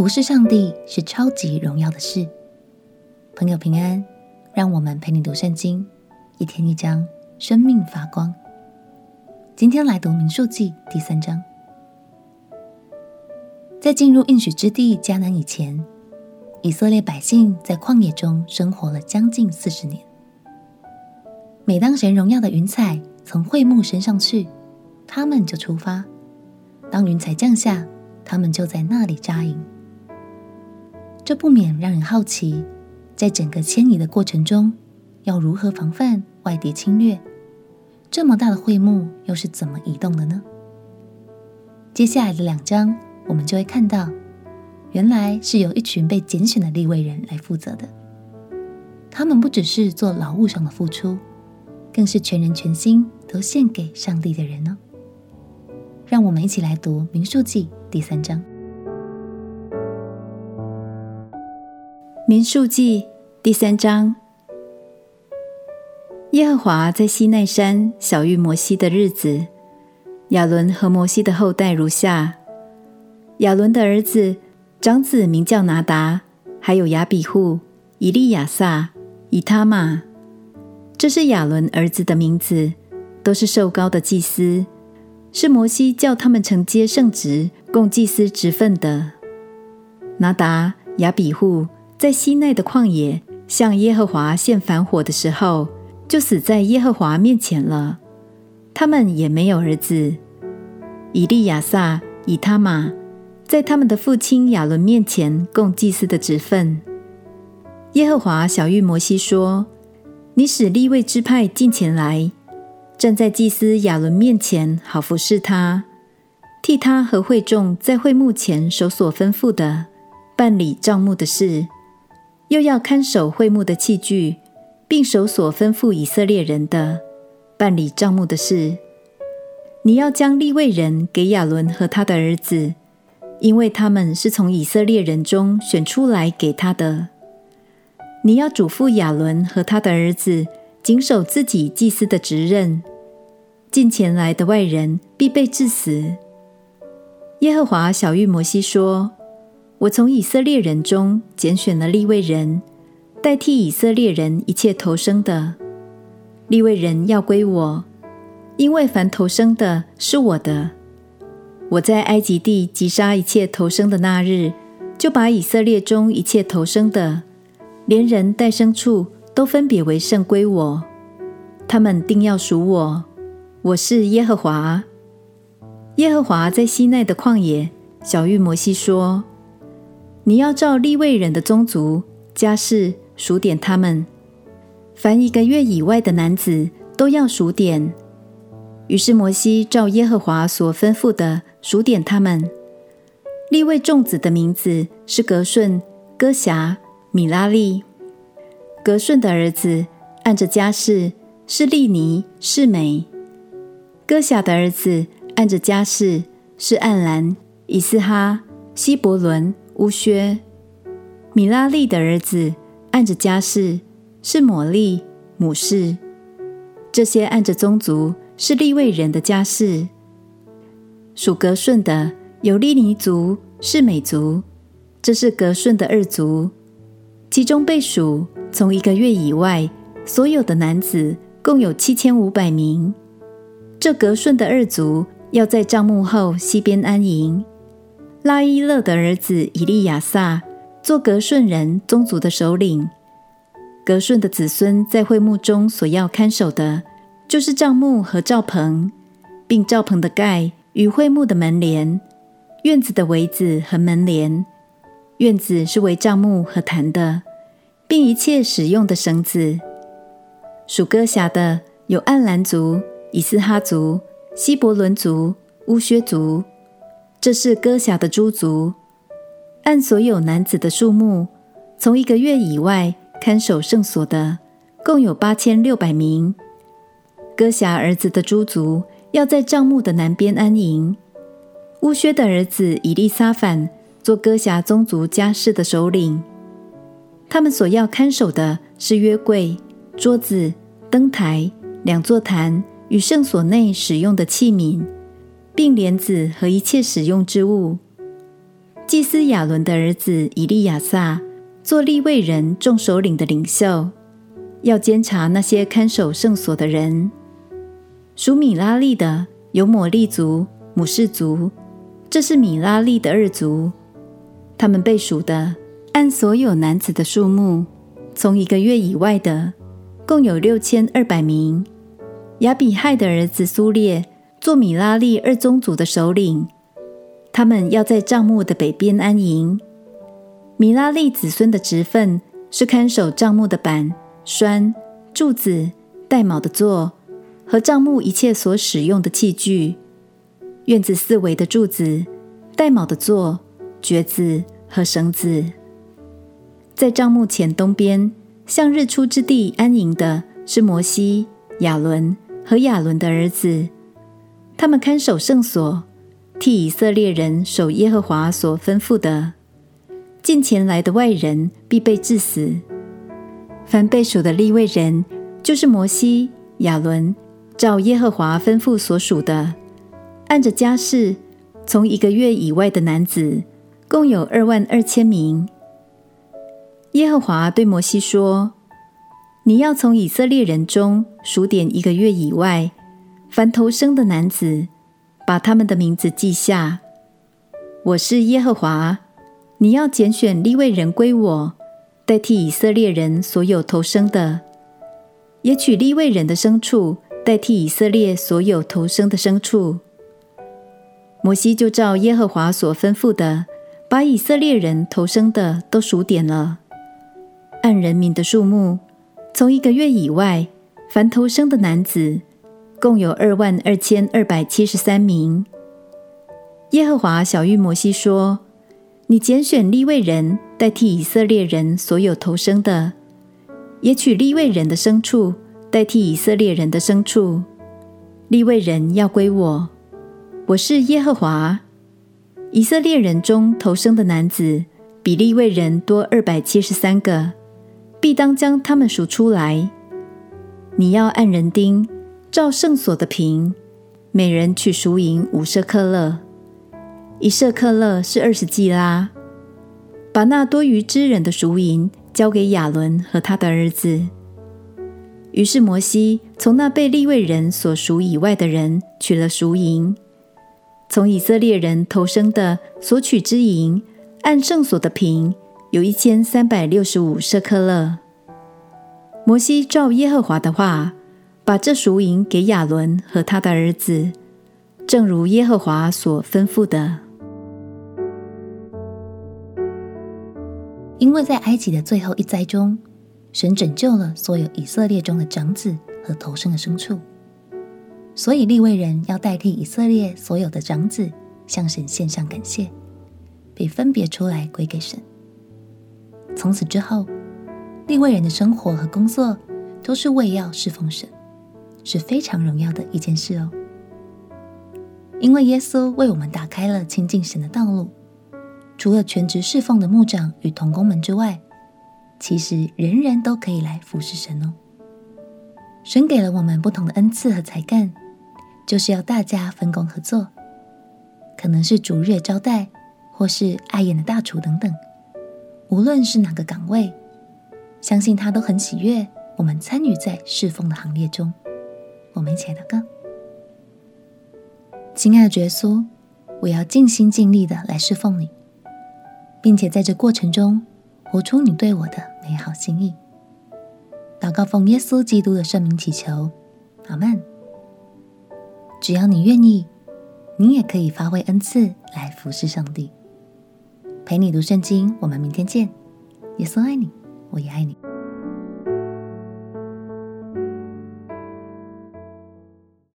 服侍上帝是超级荣耀的事。朋友平安，让我们陪你读圣经，一天一章，生命发光。今天来读民数记第三章。在进入应许之地迦南以前，以色列百姓在旷野中生活了将近四十年。每当神荣耀的云彩从会幕升上去，他们就出发；当云彩降下，他们就在那里扎营。这不免让人好奇，在整个迁移的过程中，要如何防范外敌侵略？这么大的会幕又是怎么移动的呢？接下来的两章，我们就会看到，原来是由一群被拣选的立位人来负责的。他们不只是做劳务上的付出，更是全人全心都献给上帝的人呢。让我们一起来读《民数记》第三章。民数记第三章，耶和华在西奈山晓諭摩西的日子，亚伦和摩西的后代如下：亚伦的儿子，长子名叫拿达，还有亚比户、以利亚撒、以他玛，这是亚伦儿子的名字，都是受膏的祭司，是摩西叫他们承接圣职，供祭司职分的。拿达、亚比户。在西奈的旷野向耶和华献燔火的时候，就死在耶和华面前了。他们也没有儿子。以利亚撒、以他玛在他们的父亲亚伦面前供祭司的职分。耶和华晓諭摩西说：“你使立位之派近前来，站在祭司亚伦面前，好服侍他，替他和会众在会幕前守所吩咐的，办理帐目的事。”又要看守会幕的器具，并守所吩咐以色列人的，办理帐幕的事。你要将立位人给亚伦和他的儿子，因为他们是从以色列人中选出来给他的。你要嘱咐亚伦和他的儿子，谨守自己祭司的职任。近前来的外人必被治死。耶和华晓諭摩西说。我从以色列人中拣选了利未人，代替以色列人一切投生的。利未人要归我，因为凡投生的是我的。我在埃及地击杀一切投生的那日，就把以色列中一切投生的，连人带牲畜，都分别为圣归我。他们定要属我。我是耶和华。耶和华在西奈的旷野晓諭摩西说。你要照利位人的宗族家世数点他们，凡一个月以外的男子都要数点。于是摩西照耶和华所吩咐的数点他们。利未众子的名字是格顺、哥辖、米拉利。格顺的儿子按着家世是利尼、示美。哥辖的儿子按着家世是暗兰、以斯哈、希伯伦。乌薛、米拉利的儿子按着家室是摩利、母示。这些按着宗族是利未人的家室。属格顺的有利尼族、是美族，这是格顺的二族。其中被数从一个月以外所有的男子共有七千五百名。这格顺的二族要在帐幕后西边安营。拉伊勒的儿子以利亚撒做格顺人宗族的首领。格顺的子孙在会幕中所要看守的，就是帐幕和帐篷，并帐篷的盖与会幕的门帘、院子的围子和门帘。院子是为帐幕和坛的，并一切使用的绳子。属哥辖的有暗兰族、以斯哈族、希伯伦族、乌薛族。这是歌辖的诸族，按所有男子的数目，从一个月以外看守圣所的，共有八千六百名。歌辖儿子的诸族要在帐幕的南边安营。乌薛的儿子以利撒反做歌辖宗族家室的首领。他们所要看守的是约柜、桌子、灯台、两座坛与圣所内使用的器皿。并帘子和一切使用之物。祭司亚伦的儿子以利亚撒做利未人众首领的领袖，要监察那些看守圣所的人。属米拉利的有抹利族、母示族，这是米拉利的二族。他们被数的，按所有男子的数目，从一个月以外的，共有六千二百名。亚比亥的儿子苏列做米拉利二宗族的首领，他们要在帐幕的北边安营。米拉利子孙的职分是看守帐幕的板、栓、柱子、带铆的座和帐幕一切所使用的器具。院子四围的柱子、带铆的座。橛子和绳子，在帐幕前东边，向日出之地安营的是摩西、亚伦和亚伦的儿子。他们看守圣所，替以色列人守耶和华所吩咐的。近前来的外人必被治死。凡被数的立位人，就是摩西、亚伦照耶和华吩咐所属的，按着家世，从一个月以外的男子。共有二万二千名。耶和华对摩西说：“你要从以色列人中数点一个月以外，凡投生的男子，把他们的名字记下。我是耶和华，你要拣选利未人归我，代替以色列人所有投生的，也取利未人的牲畜代替以色列所有投生的牲畜。”摩西就照耶和华所吩咐的。把以色列人投生的都数点了，按人民的数目，从一个月以外，凡投生的男子，共有二万二千二百七十三名。耶和华小玉摩西说：“你拣选利未人代替以色列人所有投生的，也取利未人的牲畜代替以色列人的牲畜。利未人要归我，我是耶和华。”以色列人中投生的男子比利未人多二百七十三个，必当将他们数出来。你要按人丁，照圣所的平，每人取赎银五舍客勒，一舍客勒是二十基拉。把那多余之人的赎银交给亚伦和他的儿子。于是摩西从那被利未人所赎以外的人取了赎银。从以色列人投生的所取之银，按圣所的平，有一千三百六十五舍客勒。摩西照耶和华的话，把这赎银给亚伦和他的儿子，正如耶和华所吩咐的。因为在埃及的最后一灾中，神拯救了所有以色列中的长子和头生的牲畜。所以利未人要代替以色列所有的长子向神献上感谢，并分别出来归给神。从此之后，利未人的生活和工作都是为要侍奉神，是非常荣耀的一件事哦。因为耶稣为我们打开了亲近神的道路，除了全职侍奉的牧长与童工们之外，其实人人都可以来服侍神哦。神给了我们不同的恩赐和才干。就是要大家分工合作，可能是主日招待，或是爱眼的大厨等等。无论是哪个岗位，相信他都很喜悦我们参与在侍奉的行列中。我们一起来祷告：亲爱的耶稣，我要尽心尽力的来侍奉你，并且在这过程中活出你对我的美好心意。祷告奉耶稣基督的圣名祈求，阿门。只要你愿意，你也可以发挥恩赐来服侍上帝。陪你读圣经，我们明天见。耶稣爱你，我也爱你。